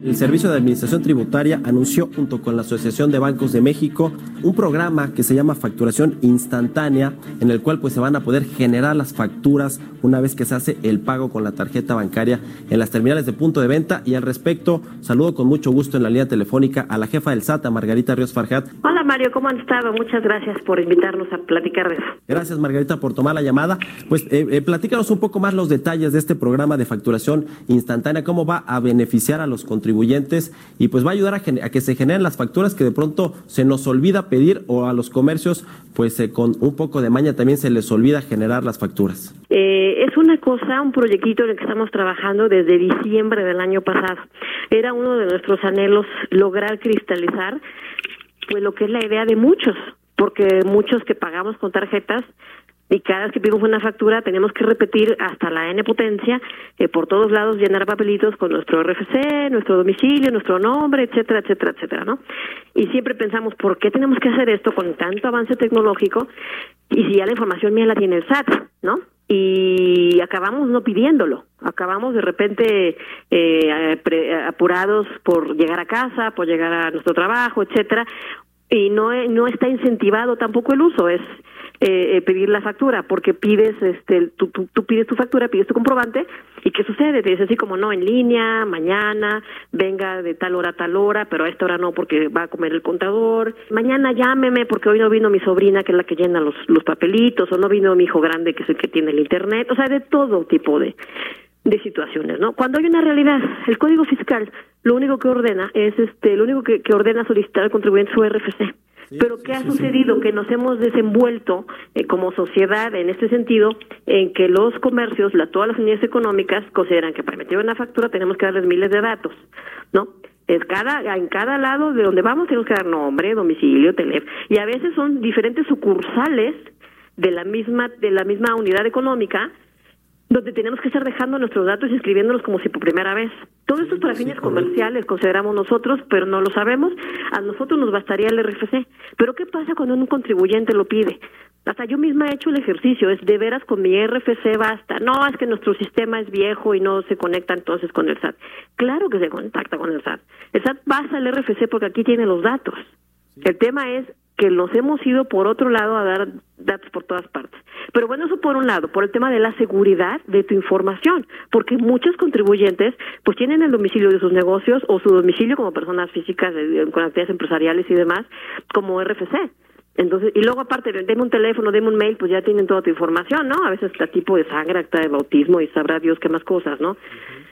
El Servicio de Administración Tributaria anunció junto con la Asociación de Bancos de México un programa que se llama Facturación Instantánea, en el cual pues se van a poder generar las facturas una vez que se hace el pago con la tarjeta bancaria en las terminales de punto de venta. Y al respecto, saludo con mucho gusto en la línea telefónica a la jefa del SAT, Margarita Ríos Farjat. Mario, ¿cómo han estado? Muchas gracias por invitarnos a platicar de eso. Gracias Margarita por tomar la llamada. Pues eh, eh, platícanos un poco más los detalles de este programa de facturación instantánea, cómo va a beneficiar a los contribuyentes y pues va a ayudar a, que se generen las facturas que de pronto se nos olvida pedir o a los comercios pues eh, con un poco de maña también se les olvida generar las facturas. Eh, es una cosa, un proyectito en el que estamos trabajando desde diciembre del año pasado. Era uno de nuestros anhelos lograr cristalizar pues lo que es la idea de muchos, porque muchos que pagamos con tarjetas y cada vez que pedimos una factura tenemos que repetir hasta la n potencia eh, por todos lados llenar papelitos con nuestro RFC, nuestro domicilio, nuestro nombre, etcétera, etcétera, etcétera, ¿no? Y siempre pensamos, ¿por qué tenemos que hacer esto con tanto avance tecnológico? Y si ya la información mía la tiene el SAT, ¿no? Y acabamos no pidiéndolo, acabamos de repente eh, apurados por llegar a casa, por llegar a nuestro trabajo, etcétera, y no no está incentivado tampoco el uso, es eh, eh, pedir la factura, porque pides, este, tú, tú, tú, pides tu factura, pides tu comprobante, y ¿qué sucede? Te dice así como, no, en línea, mañana, venga de tal hora a tal hora, pero a esta hora no porque va a comer el contador, mañana llámeme porque hoy no vino mi sobrina, que es la que llena los, los papelitos, o no vino mi hijo grande, que es el que tiene el internet, o sea, de todo tipo de de situaciones, ¿no? Cuando hay una realidad, el Código Fiscal lo único que ordena es este, lo único que, que ordena solicitar al contribuyente su RFC. Pero ¿qué ha sucedido? Que nos hemos desenvuelto eh, como sociedad en este sentido, en que los comercios, la, todas las unidades económicas consideran que para emitir una factura tenemos que darles miles de datos, ¿no? Es cada, en cada lado de donde vamos tenemos que dar nombre, domicilio, teléfono, y a veces son diferentes sucursales de la misma, de la misma unidad económica donde tenemos que estar dejando nuestros datos y escribiéndolos como si por primera vez. Todo esto es para fines comerciales, consideramos nosotros, pero no lo sabemos. A nosotros nos bastaría el RFC. Pero ¿qué pasa cuando un contribuyente lo pide? Hasta yo misma he hecho el ejercicio, es de veras con mi RFC basta. No, es que nuestro sistema es viejo y no se conecta entonces con el SAT. Claro que se contacta con el SAT. El SAT pasa el RFC porque aquí tiene los datos. El tema es que nos hemos ido por otro lado a dar datos por todas partes. Pero bueno, eso por un lado, por el tema de la seguridad de tu información, porque muchos contribuyentes pues tienen el domicilio de sus negocios o su domicilio como personas físicas con actividades empresariales y demás como RFC. Entonces, y luego aparte, deme un teléfono, deme un mail, pues ya tienen toda tu información, ¿no? A veces está tipo de sangre, acta de bautismo y sabrá Dios qué más cosas, ¿no?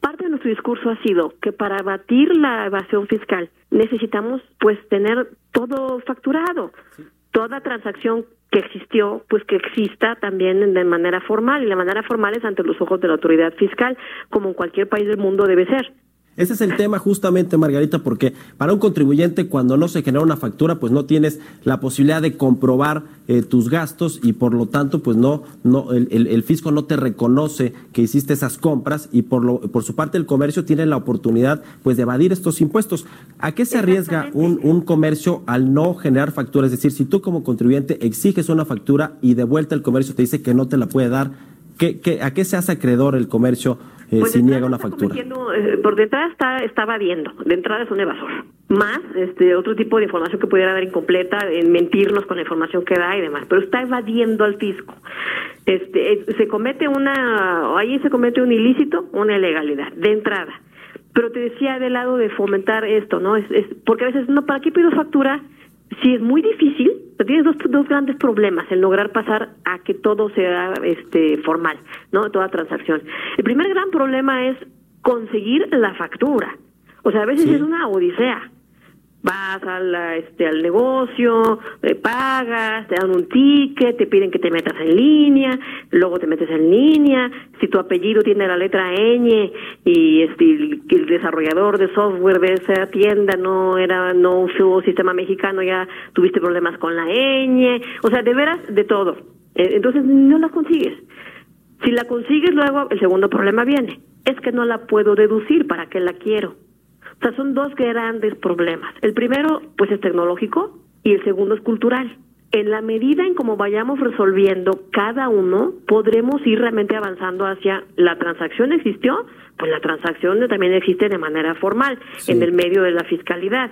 Parte de nuestro discurso ha sido que para batir la evasión fiscal necesitamos pues tener todo facturado, toda transacción que existió, pues que exista también de manera formal, y la manera formal es ante los ojos de la autoridad fiscal, como en cualquier país del mundo debe ser. Ese es el tema justamente, Margarita, porque para un contribuyente cuando no se genera una factura, pues no tienes la posibilidad de comprobar eh, tus gastos y por lo tanto, pues no, no el, el, fisco no te reconoce que hiciste esas compras y por, lo, por su parte el comercio tiene la oportunidad pues de evadir estos impuestos. ¿A qué se arriesga un, un comercio al no generar factura? Es decir, si tú como contribuyente exiges una factura y de vuelta el comercio te dice que no te la puede dar, ¿qué, qué, ¿a qué se hace acreedor el comercio? Eh, pues si niega una factura. Eh, por detrás está, está evadiendo, de entrada es un evasor. Más este otro tipo de información que pudiera dar incompleta, en mentirnos con la información que da y demás, pero está evadiendo al fisco. Este, se comete una, ahí se comete un ilícito, una ilegalidad, de entrada. Pero te decía del lado de fomentar esto, ¿no? Es, es porque a veces, no, ¿para qué pido factura? Si es muy difícil, tienes dos, dos grandes problemas el lograr pasar a que todo sea este formal, ¿no? Toda transacción. El primer gran problema es conseguir la factura. O sea, a veces es una odisea. Vas al, este, al negocio, eh, pagas, te dan un ticket, te piden que te metas en línea, luego te metes en línea. Si tu apellido tiene la letra ñ y este, el, desarrollador de software de esa tienda no era no usó sistema mexicano, ya tuviste problemas con la ñ. O sea, de veras, de todo. Eh, entonces no la consigues. Si la consigues luego, el segundo problema viene. Es que no la puedo deducir, ¿para qué la quiero? O sea, son dos grandes problemas. El primero, pues, es tecnológico y el segundo es cultural. En la medida en cómo vayamos resolviendo cada uno, podremos ir realmente avanzando hacia la transacción existió, pues la transacción también existe de manera formal, en el medio de la fiscalidad.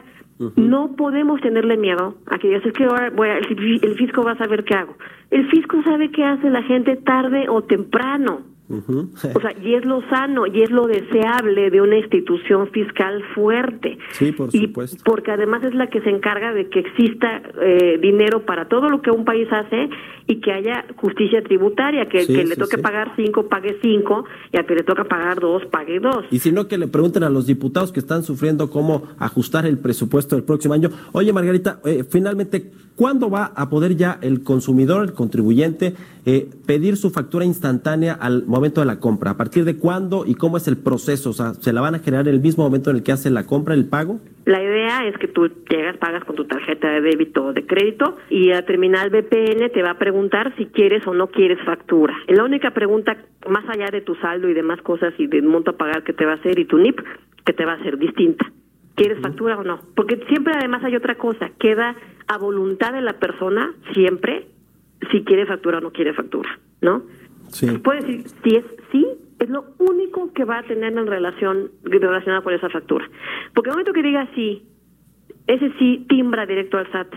No podemos tenerle miedo a que digas, es que ahora voy el fisco va a saber qué hago. El fisco sabe qué hace la gente tarde o temprano. O sea, y es lo sano y es lo deseable de una institución fiscal fuerte. Sí, por supuesto. porque además es la que se encarga de que exista eh, dinero para todo lo que un país hace y que haya justicia tributaria, que, que le toque pagar cinco, pague cinco, y al que le toca pagar dos, pague dos. Y si no, que le pregunten a los diputados que están sufriendo cómo ajustar el presupuesto del próximo año. Oye, Margarita, eh, finalmente, ¿cuándo va a poder ya el consumidor, el contribuyente, eh, pedir su factura instantánea al momento de la compra? ¿A partir de cuándo y cómo es el proceso? O sea, ¿se la van a generar en el mismo momento en el que hace la compra, el pago? La idea es que tú llegas, pagas con tu tarjeta de débito o de crédito y a terminal BPN te va a preguntar si quieres o no quieres factura. La única pregunta, más allá de tu saldo y demás cosas y del monto a pagar que te va a hacer y tu NIP, que te va a hacer distinta. ¿Quieres factura o no? Porque siempre además hay otra cosa, queda a voluntad de la persona siempre si quiere factura o no quiere factura, ¿no? Sí. Puede decir si es sí es lo único que va a tener en relación relacionada con esa factura. Porque el momento que diga sí, ese sí timbra directo al SAT.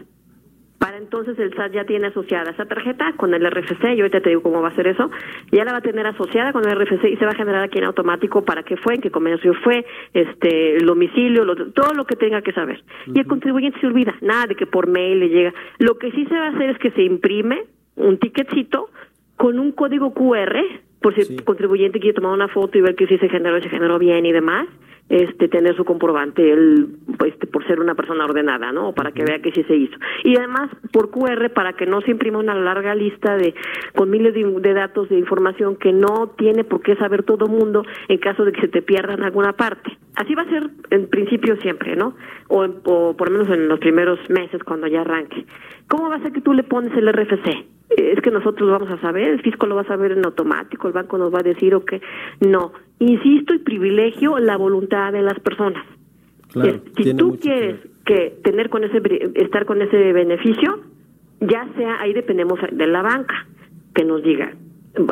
Para entonces el SAT ya tiene asociada esa tarjeta con el RFC, y ahorita te digo cómo va a ser eso, ya la va a tener asociada con el RFC y se va a generar aquí en automático para qué fue, en qué comercio fue, este, el domicilio, todo lo que tenga que saber. Y el contribuyente se olvida, nada de que por mail le llega. Lo que sí se va a hacer es que se imprime un ticketcito con un código QR por si el contribuyente quiere tomar una foto y ver que sí se generó, se generó bien y demás, este tener su comprobante el pues, por ser una persona ordenada, ¿no? Para que vea que sí se hizo. Y además por QR para que no se imprima una larga lista de con miles de, datos de información que no tiene por qué saber todo mundo en caso de que se te pierda en alguna parte. Así va a ser en principio siempre, ¿no? O, o por lo menos en los primeros meses cuando ya arranque. ¿Cómo va a ser que tú le pones el RFC? Es que nosotros lo vamos a saber, el fisco lo va a saber en automático, el banco nos va a decir o que no. Insisto y privilegio la voluntad de las personas. si tú quieres que tener con ese estar con ese beneficio, ya sea ahí dependemos de la banca que nos diga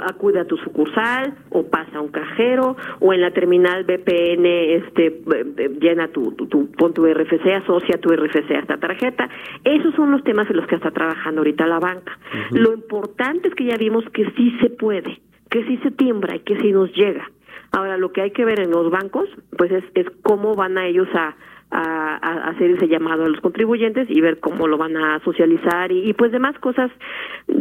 acude a tu sucursal o pasa a un cajero o en la terminal BPN este eh, eh, llena tu, tu, pon tu RFC asocia tu RFC a esta tarjeta. Esos son los temas en los que está trabajando ahorita la banca. Lo importante es que ya vimos que sí se puede que sí se timbra y que sí nos llega. Ahora lo que hay que ver en los bancos pues es, es cómo van a ellos a a, hacer ese llamado a los contribuyentes y ver cómo lo van a socializar y, pues demás cosas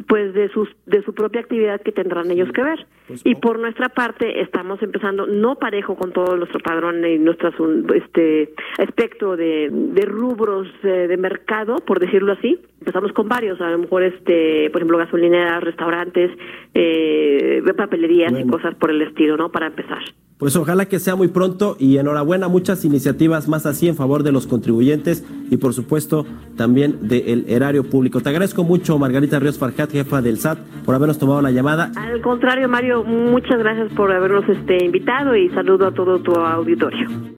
pues de sus de su propia actividad que tendrán ellos que ver. pues, y por nuestra parte estamos empezando no parejo con todo nuestro padrón y nuestro este espectro de, de rubros de, mercado por decirlo así empezamos con varios a lo mejor este por ejemplo gasolineras restaurantes eh, papelerías y cosas por el estilo no para empezar pues ojalá que sea muy pronto y enhorabuena, muchas iniciativas más así en favor de los contribuyentes y por supuesto también del erario público. Te agradezco mucho, Margarita Ríos Farjat, jefa del SAT, por habernos tomado la llamada. Al contrario, Mario, muchas gracias por habernos este, invitado y saludo a todo tu auditorio.